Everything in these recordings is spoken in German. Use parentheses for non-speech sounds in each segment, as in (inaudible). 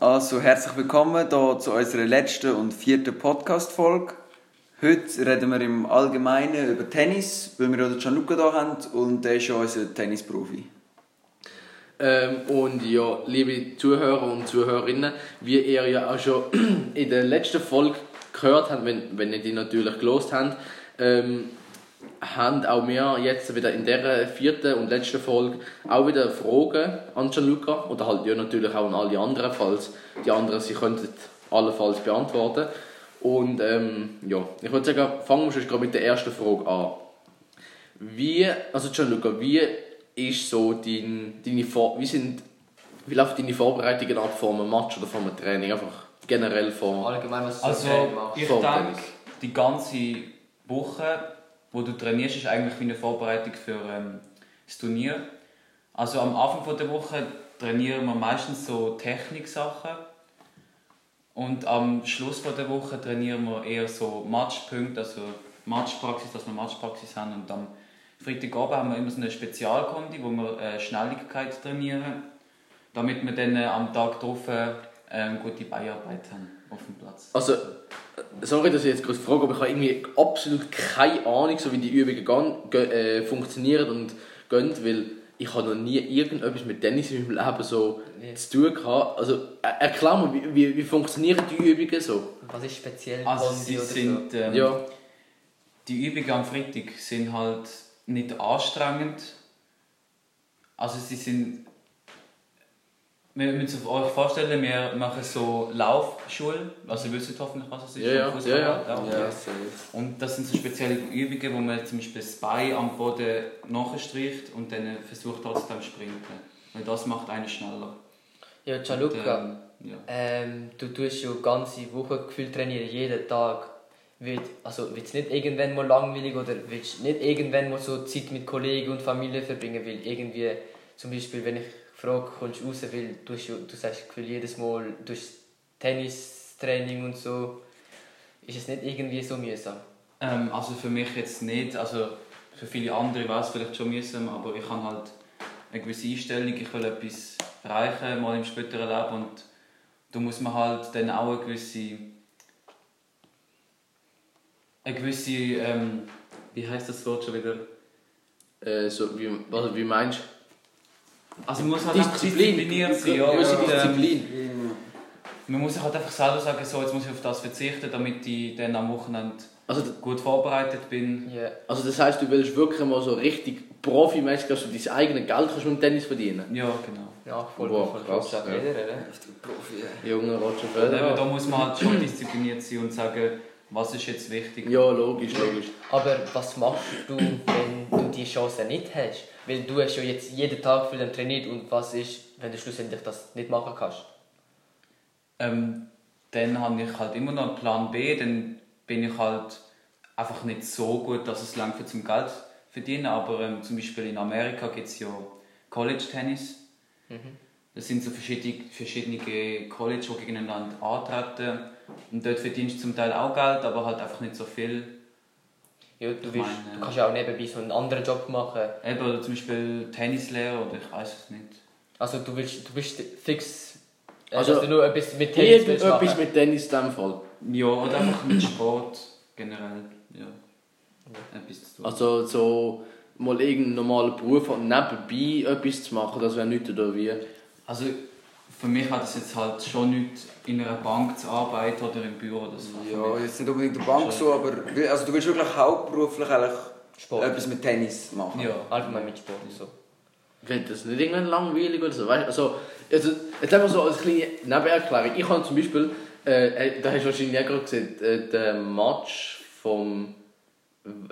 Also herzlich willkommen hier zu unserer letzten und vierten Podcast-Folge. Heute reden wir im Allgemeinen über Tennis, weil wir ja den Gianluca hier haben und der ist ja unser Tennisprofi. Ähm, und ja, liebe Zuhörer und Zuhörerinnen, wie ihr ja auch schon (clears throat) in der letzten Folge gehört habt, wenn, wenn ihr die natürlich gelost habt, ähm, haben auch wir jetzt wieder in der vierten und letzten Folge auch wieder Fragen an Gianluca oder halt ja natürlich auch an alle anderen, falls die anderen sie könnten allenfalls beantworten. Und ähm, ja, ich würde sagen, fangen wir schon gerade mit der ersten Frage an. Wie, also Gianluca, wie ist so dein, deine Vor wie sind, wie läuft deine Vorbereitungen ab vor einem Match oder vor einem Training? Einfach generell vor... Allgemein, was du Also, so ich denke, die ganze Woche, wo du trainierst, ist eigentlich wie eine Vorbereitung für ähm, das Turnier. Also am Anfang der Woche trainieren wir meistens so Techniksachen. Und am Schluss der Woche trainieren wir eher so Matchpunkte, also Matchpraxis, dass wir Matchpraxis haben. Und am Freitagabend haben wir immer so eine Spezialkondi, wo wir äh, Schnelligkeit trainieren, damit wir dann äh, am Tag drauf äh, gute Beinarbeit haben auf dem Platz. Also, äh, sorry, dass ich jetzt gerade frage, aber ich habe irgendwie absolut keine Ahnung, so wie die Übungen gehen, äh, funktionieren und gehen, weil ich habe noch nie irgendetwas mit Tennis in meinem Leben so Nee. zu tun gehabt. Also, er- erklär mir, wie, wie, wie funktionieren die Übungen so? Was ist speziell Also Kondi sie oder sind, ähm, Ja. die Übungen am Freitag sind halt nicht anstrengend. Also sie sind, wir müssen euch vorstellen, wir machen so Laufschule, also ihr wisst hoffentlich, was es ist. Ja, ja, Fußball, ja, Ja, Und das sind so spezielle Übungen, wo man zum Beispiel das Bein am Boden nachstreicht und dann versucht trotzdem zu sprinten. Weil das macht einen schneller. Ja, Gianluca, Und, ähm, ja. ähm, du tust ja ganze Woche gefühlt trainieren, jeden Tag. Wird, also wird es nicht irgendwann mal langweilig oder willst du nicht irgendwann mal so Zeit mit Kollegen und Familie verbringen? Weil irgendwie, zum Beispiel, wenn ich frage, kommst du raus, weil du, du sagst gefühlt jedes Mal durch Tennistraining und so, ist es nicht irgendwie so mühsam? Ähm, also für mich jetzt nicht, also für viele andere wäre es vielleicht schon mühsam, aber ich habe halt eine gewisse Einstellung, ich will etwas erreichen, mal im späteren Leben und da muss man halt dann auch eine gewisse, eine gewisse, ähm, wie heißt das Wort schon wieder? Äh, so, wie, was, wie meinst Also man muss halt einfach diszipliniert sein, ja, und, ähm, Disziplin. man muss sich halt einfach selber sagen, so jetzt muss ich auf das verzichten, damit ich dann am Wochenende Also, gut vorbereitet bin. Ja. also das heisst, du willst wirklich mal so richtig profimäßig, dass du dein eigenes Geld kannst mit dem Tennis verdienen Ja, genau. Nachfolger Wow, von krass, Christoph ja. Lederer, oder? Profi. Junge Roger Und eben, da Federer. muss man halt schon diszipliniert sein und sagen, was ist jetzt wichtig. Ja, logisch, logisch. Aber was machst du, wenn du die Chance nicht hast? Weil du hast ja jetzt jeden Tag für den trainiert und was ist, wenn du schlussendlich das nicht machen kannst? Ähm, dann habe ich halt immer noch einen Plan B, dann bin ich halt einfach nicht so gut, dass es langt für zum Geld verdienen. Aber ähm, zum Beispiel in Amerika gibt es ja College Tennis. Das sind so verschiedene, verschiedene College, die gegeneinander antreten. Und dort verdienst du zum Teil auch Geld, aber halt einfach nicht so viel. Ja, du, willst, meine- du kannst ja auch nebenbei so einen anderen Job machen. Eben, oder zum Beispiel Tennislehrer oder ich weiß es nicht. Also du, willst, du bist fix, äh, Also, dass du nur etwas mit Tennis willst machen. mit Tennis in dem Fall. Ja, oder einfach mit Sport generell. Ja. Etwas zu tun. Also so mal irgendeinen normalen Beruf und nebenbei etwas zu machen, das wäre nichts oder wie. Also für mich hat es jetzt halt schon nicht in einer Bank zu arbeiten oder im Büro oder so. Ja, jetzt nicht unbedingt in der Bank so, aber also du willst wirklich hauptberuflich eigentlich Sport. etwas mit Tennis machen. Ja. Allgemein mit Sport und so. Wird das nicht irgendwann langweilig oder so? Weißt, also, also, jetzt einfach so als kleine Nebenerklärung. Ich habe zum Beispiel, äh, da hast du wahrscheinlich auch gerade gesehen, äh, den Match vom,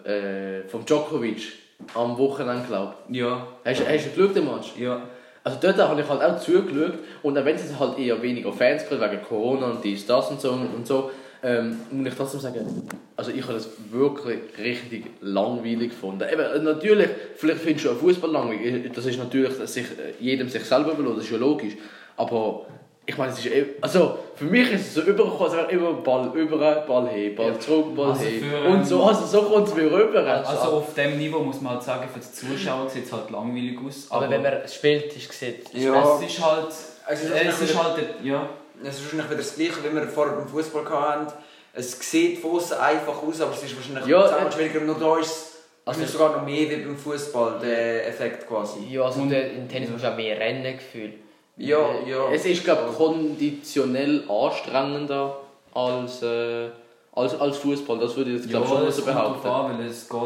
äh, vom Djokovic am Wochenende, glaube Ja, ich. Hast, hast du geschaut, den Match? ja. Also dort habe ich halt auch zugeschaut und auch wenn es halt eher weniger Fans gibt, wegen Corona und dies, das und so und so, ähm, muss ich trotzdem sagen, also ich habe das wirklich richtig langweilig gefunden. Eben, natürlich, vielleicht findest du auch Fußball langweilig, das ist natürlich sich, äh, jedem sich selber überlassen, das ist ja logisch, aber ich meine, es ist eh- also für mich ist es so übergekommen, es wäre immer Ball über, Ball her, Ball zurück, Ball Also für, und ähm, so, also so kommt es mir rüber. Also auf dem Niveau muss man halt sagen, für die Zuschauer sieht es halt langweilig aus. Aber, wenn man spielt, ist es gesehen. Ja. es ist halt Es ist, Es wahrscheinlich ist wieder, halt, ja. es ist wahrscheinlich wieder das Gleiche, wie wir vorher beim Fußball hatten. Es sieht von außen einfach aus, aber es ist wahrscheinlich Ja, zehnmal äh, schwieriger. Nur da ist es Also- also sogar noch mehr wie beim Fußball, der Effekt quasi. Ja, also der, im Tennis musst du auch mehr Rennen gefühlt. Ja, ja. Es ist, glaube ich, konditionell anstrengender als, äh, als, als Fußball. Das würde ich jetzt, glaube ich, ja, schon so behaupten. an, weil es geht,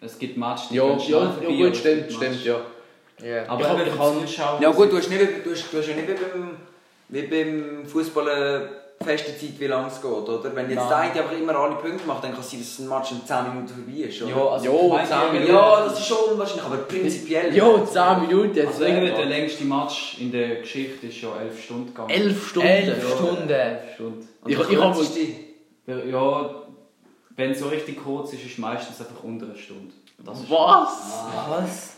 es gibt Matches, die Ja, ja, ja, vorbei, gut, aber es stimmt, gibt stimmt, ja. Ja. Aber Ich ich Zuschauer... Ja gut, du hast, nicht, du hast, du hast ja nicht wie beim, wie beim Fußball feste Zeit, wie lange es geht, oder? Wenn jetzt der Nein. eine einfach immer alle Punkte macht, dann kann es sein, dass ein Match in 10 Minuten vorbei ist, oder? Ja, also Ja, ich meine, 10 eben- Minuten. Ja, das ist schon unwahrscheinlich, aber prinzipiell... Ja, 10 Minuten jetzt. Also der längste Match in der Geschichte ist ja 11 Stunden gegangen. 11 Stunden. Elf Stunden. 11 Stunden. Und Ich- der ich hab- kürzeste- Ja, wenn es so richtig kurz ist, ist es meistens einfach unter einer Stunde. Das ist Was? Was?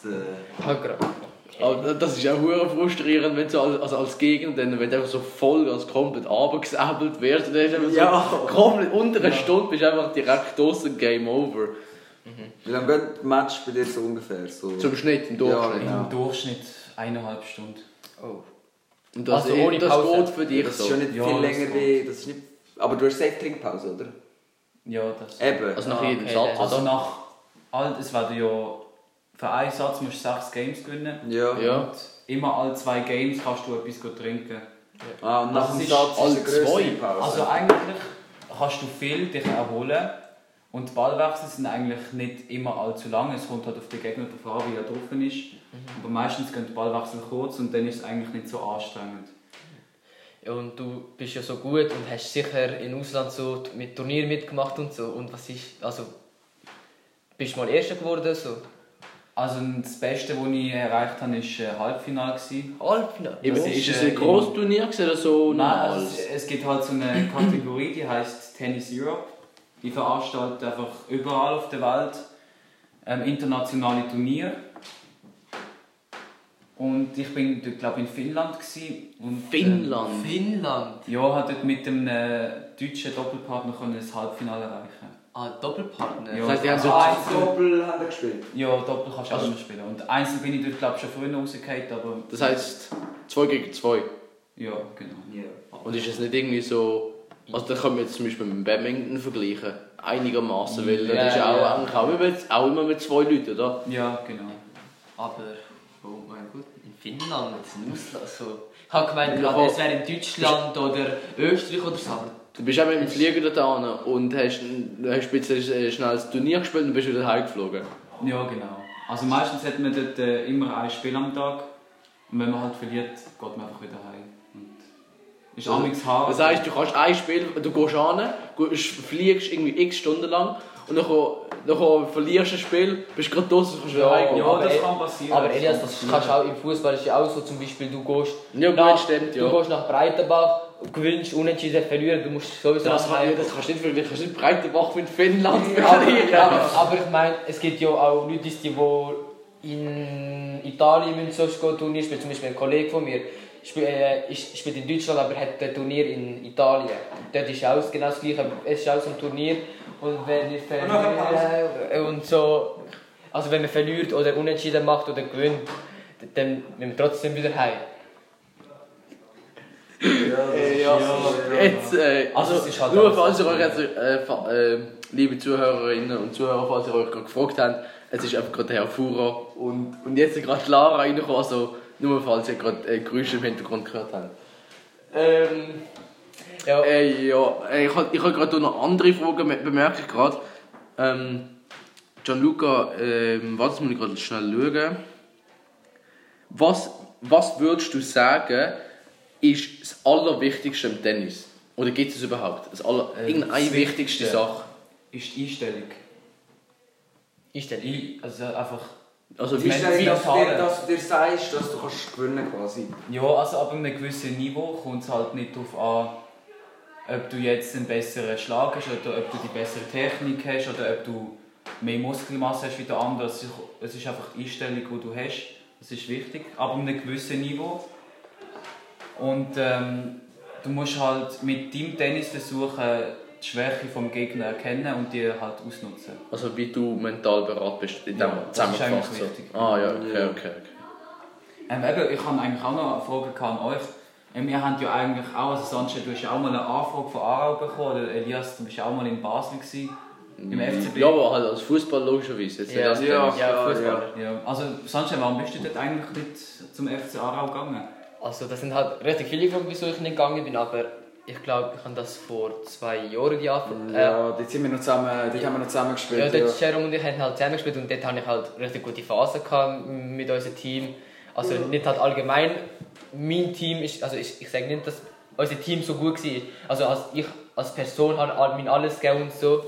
Aber das ist auch hure frustrierend, wenn du als, also als Gegner, dann, wenn du einfach so voll als komplett abgesäbelt wirst, dann ist einfach so Ja. komplett unter einer Stunde bist du einfach direkt draußen Game Over. Wie lange geht das Match bei dir so ungefähr? So? Zum Schnitt, im Durchschnitt. Ja, Im Durchschnitt eineinhalb Stunden. Oh. Und das, Also ohne das Pause. geht für dich das so. ist schon nicht Ja, viel länger wie... Das ist nicht, aber du hast safe Trinkpause, oder? Ja, das. Eben. Also nach Ah, jedem okay, Satz. Also nach es werden ja für einen Satz musst du sechs Games gewinnen. ja. Ja. Und immer alle zwei Games kannst du etwas trinken. Ah, und nach Das dem Satz alle zwei. Pause. Also eigentlich kannst du viel dich erholen. Und die Ballwechsel sind eigentlich nicht immer allzu lang. Es kommt halt auf den Gegner drauf an, wie er drauf ist. Aber meistens gehen die Ballwechsel kurz und dann ist es eigentlich nicht so anstrengend. Ja, und du bist ja so gut und hast sicher in Ausland so mit Turnier mitgemacht und so. Und was ist, also, bist du mal Erster geworden so? Also das Beste, was ich erreicht habe, war ein Halbfinale. Halbfinale? Das ist ist, es äh, ein grosses Turnier gewesen oder so Nein, also es, es gibt halt so eine (clears throat) Kategorie, die heißt Tennis Europe. Die veranstaltet einfach überall auf der Welt ähm, internationale Turniere. Und ich bin dort, glaube in Finnland gewesen, und Finnland. Finnland? Ähm, ja, hat dort mit einem äh, deutschen Doppelpartner ein Halbfinale erreichen. Ah, Doppelpartner? Ja. Das heißt, die haben so ein Doppel haben wir gespielt. Ja, Doppel kannst du auch immer spielen. Und einzeln bin ich dort glaube schon früher rausgefallen, aber Das heisst 2 gegen 2. ja, genau. Ja. Und ist es nicht irgendwie so. Also, da können wir jetzt zum Beispiel mit dem Badminton vergleichen. Einigermaßen, weil Ja, das ist auch, ja. eigentlich auch, immer mit, auch immer mit zwei Leuten, oder? Ja, genau. Aber, oh mein Gott, in Finnland, in Ausland so. Ich habe gemeint, Ja, gerade, es wäre in Deutschland oder Österreich oder so. Du bist auch mit dem Flieger da und hast, hast ein äh, schnell das Turnier gespielt und bist wieder heimgeflogen. Ja, genau. Also meistens hat man dort äh, immer ein Spiel am Tag. Und wenn man halt verliert, geht man einfach wieder heim. Und ist Also, hart. Das heisst, du kannst ein Spiel, du gehst an, fliegst irgendwie x Stunden lang und dann, dann verlierst du ein Spiel, bist gerade draußen und kannst wieder Ja, heimgehen. ja, aber das kann passieren. Aber das Elias, kann das kannst du auch im Fußball ist ja auch so, zum Beispiel du gehst, Ja, gut, nach, stimmt, ja. du gehst nach Breitenbach, gewinnst, unentschieden, verlieren, du musst sowieso Das, nach kann, Hause. das kannst du nicht, verlieren. du kannst nicht Breitenbach mit Finnland aber, verlieren. aber, aber ich meine, es gibt ja auch Leute, die wo in Italien müssen sonst gehen, Turnier spielen. Zum Beispiel ein Kollege von mir spielt, äh, ist- spielt in Deutschland, aber hat ein Turnier in Italien. Dort ist auch genau das gleiche. Es ist auch so ein Turnier. Und wenn ihr verliert, äh, und so, also wenn man verliert oder unentschieden macht oder gewinnt, dann müssen wir trotzdem wieder heim. Äh, ja. Jetzt, äh, also, Also, es ist halt nur alles falls ihr so. euch jetzt, äh, fa- äh, liebe Zuhörerinnen und Zuhörer, falls ihr euch gerade gefragt habt, es ist einfach gerade der Herr Fuhrer und, und jetzt ist gerade Lara reingekommen, also nur falls ihr gerade äh, Geräusche im Hintergrund gehört habt. Ähm, Ja, äh, ja, äh, ich habe ich hab gerade noch andere Fragen, be- bemerke ich gerade. Ähm, Gianluca, ähm, warte, muss ich gerade schnell schauen. Was, was würdest du sagen, ist das Allerwichtigste im Tennis? Oder gibt es überhaupt? Das aller, Ähm, irgendeine Wichtigste. Sache? Ist die Einstellung. Ich stelle. I, also einfach. Also, Ich meine, Dass, wie dass, du dir, dass du dir sagst, dass du kannst gewinnen quasi. Ja, also ab einem gewissen Niveau kommt es halt nicht darauf an, ob du jetzt einen besseren Schlag hast oder ob du die bessere Technik hast oder ob du mehr Muskelmasse hast wie der andere. Es ist, es ist einfach die Einstellung, die du hast. Das ist wichtig. Ab einem gewissen Niveau. Und ähm, du musst halt mit deinem Tennis versuchen, die Schwäche vom Gegner erkennen und die halt ausnutzen. also wie du mental bereit bist, in Ja, dem das ist zusammengefasst. eigentlich so. Ah ja, okay, Ja. okay, okay. Ähm, eben, ich habe eigentlich auch noch eine Frage an euch. Ähm, wir haben ja eigentlich auch, also sonst, du hast ja auch mal eine Anfrage von Aarau bekommen, oder Elias, du bist ja auch mal in Basel gewesen, im FCB. Ja, aber halt als Fußball logischerweise. Jetzt Ja, als ja. Ja, Fußballer. Ja, also sonst, warum bist du dort eigentlich nicht zum FC Aarau gegangen? Also das sind halt richtig viele Gründe, wieso ich nicht gegangen bin, aber ich glaube, ich habe das vor zwei Jahren die. Äh, Ja, dort sind wir noch zusammen, dort haben wir noch zusammen Ja, gespielt. dort Jerome und ich haben halt zusammen gespielt und dort hatte ich halt richtig gute Phasen gehabt mit unserem Team. Also nicht halt allgemein, mein Team ist, also ich, ich sage nicht, dass unser Team so gut war. Also als ich als Person habe all- mein alles gegeben und so.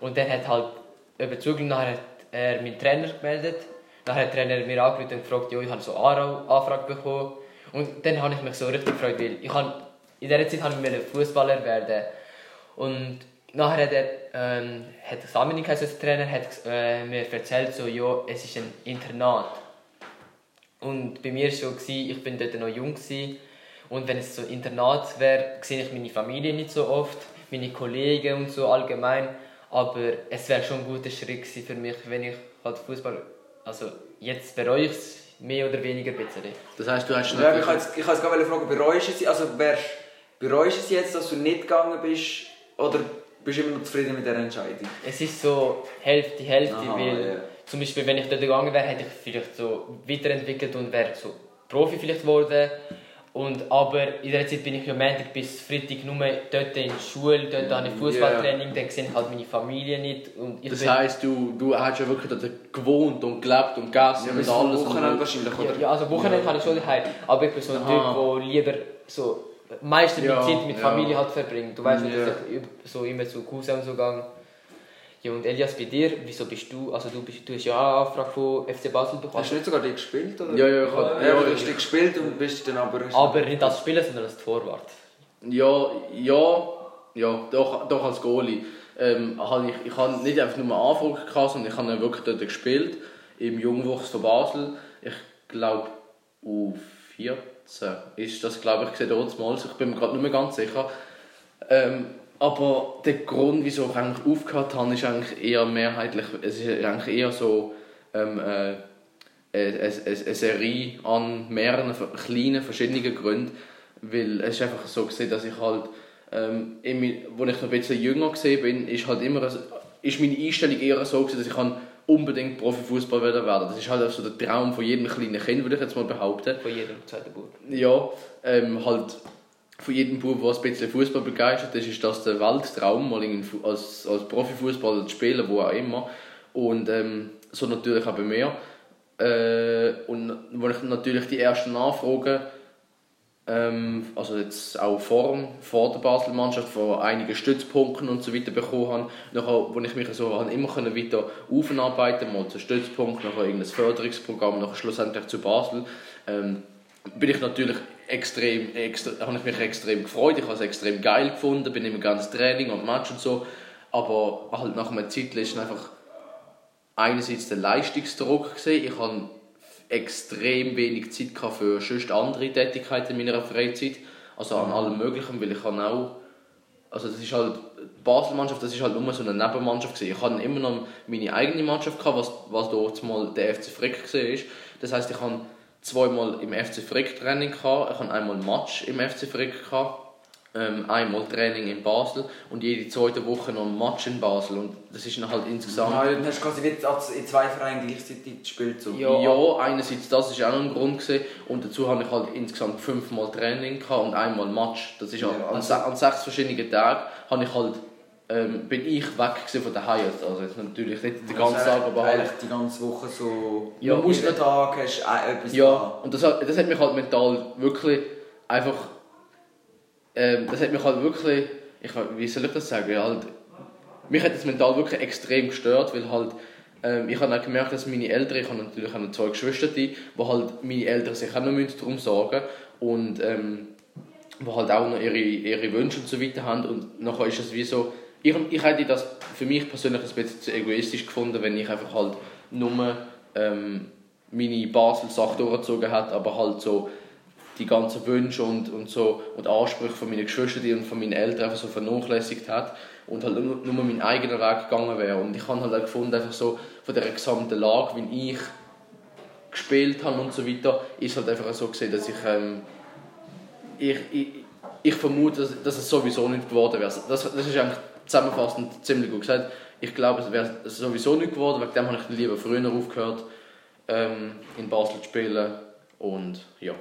Und dann hat halt über Zugel nachher hat er meinen Trainer gemeldet. Nachher hat der Trainer mir angerufen und gefragt, ja, ich habe so eine Anfrage bekommen. Und dann habe ich mich so richtig gefreut, weil ich habe, in dieser Zeit wollte ich Fußballer werden. Und nachher hat er, ähm, hat Saminik, also der Trainer, hat äh, mir erzählt, so, ja, es ist ein Internat. Und bei mir war es so, ich bin dort noch jung. Gewesen. Und wenn es so ein Internat wäre, sehe ich meine Familie nicht so oft, meine Kollegen und so allgemein. Aber es wäre schon ein guter Schritt für mich, wenn ich halt Fußball. Also jetzt bereue ich es mehr oder weniger ein bisschen. Das heisst, du hast Ja, wollte jetzt- ich wollte jetzt gerade fragen, bereust du es, also wärst, bereust du es jetzt, dass du nicht gegangen bist, oder bist du immer noch zufrieden mit dieser Entscheidung? Es ist so Hälfte, Hälfte, Aha, weil ja. zum Beispiel, wenn ich dort gegangen wäre, hätte ich vielleicht so weiterentwickelt und wäre so Profi vielleicht geworden. Und, aber in der Zeit bin ich ja Montag bis Freitag nur dort in der Schule, dort habe ich Fußballtraining, dann sehe ich halt meine Familie nicht. Und ich Das bin- heisst, du, du hast ja wirklich dort gewohnt und gelebt und gegessen Ja, und alles. Wochenende und- wahrscheinlich, ja, oder? ja, also Wochenende habe ich schon daheim, aber ich bin so ein Aha. Typ, der lieber so meistens Ja, Zeit mit ja. Familie halt verbringt. Du weißt, Ja. dass ich üb- so immer zu Cousin so gehe. Ja, und Elias, bei dir, wieso bist du, also du, bist, du hast ja auch eine Anfrage von FC Basel bekommen. Hast du nicht sogar die gespielt, oder? Ja, ja, ich hab- Ja, ja, hast die gespielt und bist dann aber... Aber nicht als Spieler, sondern als Torwart. Ja, ja, ja, doch, doch als Goalie. Ähm, habe ich, ich habe nicht einfach nur eine Anfrage gehabt, sondern ich habe dann wirklich dort gespielt, im Jungwuchs von Basel. Ich glaube, U14 ist das, glaube ich, gesehen mal. Ich bin mir gerade nicht mehr ganz sicher. Ähm, aber der Grund, wieso ich eigentlich aufgehört habe, ist eigentlich eher mehrheitlich, es ist eigentlich eher so ähm, äh, eine, eine, eine Serie an mehreren kleinen, verschiedenen Gründen. Weil es ist einfach so gesehen, dass ich halt, ähm, in wo ich noch ein bisschen jünger gesehen bin, ist halt immer, so- ist meine Einstellung eher so gewesen, dass ich kann unbedingt Profifußball werden. Das ist halt auch so der Traum von jedem kleinen Kind, würde ich jetzt mal behaupten. Von jedem zweiten Bub. Ja, ähm, halt von jedem Bub, der ein bisschen Fußball begeistert ist, ist das der Welttraum, mal als, als Profifußballer zu spielen, wo auch immer. Und ähm, so natürlich auch bei mir. Äh, und wo ich natürlich die ersten Nachfragen, ähm, also jetzt auch vor, vor der Basel-Mannschaft, von einigen Stützpunkten und so weiter bekommen habe, nachher, wo ich mich so habe immer können weiter aufarbeiten mal zu Stützpunkt, nachher irgendein Förderungsprogramm, nachher schlussendlich zu Basel, ähm, bin ich natürlich extrem, extra, habe ich mich extrem gefreut, ich habe es extrem geil gefunden, bin im ganzen Training und Match und so, aber halt nach einer Zeit ist einfach einerseits der Leistungsdruck gesehen, ich habe extrem wenig Zeit für sonst andere Tätigkeiten in meiner Freizeit, also an allem möglichen, weil ich habe auch also das ist halt die Basel-Mannschaft, das ist halt nur so eine Nebenmannschaft gewesen. Ich hatte immer noch meine eigene Mannschaft gehabt, was was dort mal der FC Frick ist. Das heißt, ich habe zweimal im FC Frick Training gehabt, ich habe einmal Match im FC Frick gehabt, ähm, einmal Training in Basel und jede zweite Woche noch ein Match in Basel und das ist dann halt insgesamt Ah, dann hast du quasi wie als- in zwei Vereinen gleichzeitig gespielt. So. Ja. ja, einerseits das ist auch noch ein Grund gewesen. und dazu habe ich halt insgesamt fünfmal Training gehabt und einmal Match. Das ist Ja, an, an, also- an sechs verschiedenen Tagen habe ich halt ähm, bin ich weg von der Hyatt. Also jetzt natürlich nicht den ganzen Tag, aber halt eigentlich die ganze Woche so... Ja, Ja, jeden Tag hast du äh, etwas ja gehabt. und das hat, das hat mich halt mental wirklich einfach ähm, das hat mich halt wirklich ich wie soll ich das sagen halt mich hat das mental wirklich extrem gestört, weil halt ähm, ich habe auch gemerkt, dass meine Eltern, ich habe natürlich auch noch zwei Geschwister, die halt meine Eltern sich auch noch müssen darum sorgen und ähm, wo halt auch noch ihre, ihre Wünsche und so weiter haben und nachher ist es wie so, ich, ich hätte das für mich persönlich ein bisschen zu egoistisch gefunden, wenn ich einfach halt nur ähm, meine Basel-Sache durchgezogen hätte, aber halt so die ganzen Wünsche und, und so und Ansprüche von meinen Geschwistern und von meinen Eltern einfach so vernachlässigt hat und halt nur, nur meinen eigenen Weg gegangen wäre und ich habe halt auch gefunden, einfach so von der gesamten Lage, wie ich gespielt habe und so weiter, ist halt einfach so gesehen, dass ich ähm, ich, ich, ich vermute, dass, dass es sowieso nicht geworden wäre. Das, das ist eigentlich zusammenfassend ziemlich gut gesagt. Ich glaube, es wäre sowieso nicht geworden, wegen dem habe ich lieber früher aufgehört, ähm, in Basel zu spielen. Und ja,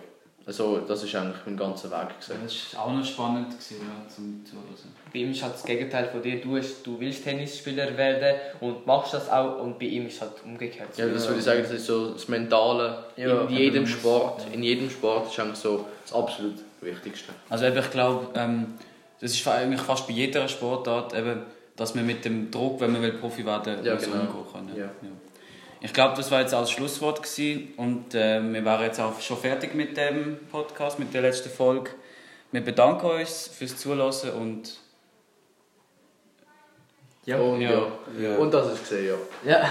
also das ist eigentlich mein ganzer Weg. Gewesen. Das war auch noch spannend gewesen, ja, zum Zuhören. Bei ihm ist halt das Gegenteil von dir. Du, hast, du willst Tennisspieler werden und machst das auch. Und bei ihm ist halt umgekehrt. Ja, das würde ich sagen, das ist so das Mentale Ja, in jedem Sport. In jedem Sport ist eigentlich so das absolut Wichtigste. Also eben, ich glaube, ähm, das ist eigentlich fast bei jeder Sportart, eben, dass man mit dem Druck, wenn man will Profi werden will, Ja, genau. umgehen kann. Ja. Ich glaube, das war jetzt als Schlusswort gewesen und äh, wir waren jetzt auch schon fertig mit dem Podcast, mit der letzten Folge. Wir bedanken uns fürs Zuhören und Ja. Und, Ja. ja. Ja. Und das ist gesehen, ja. Ja.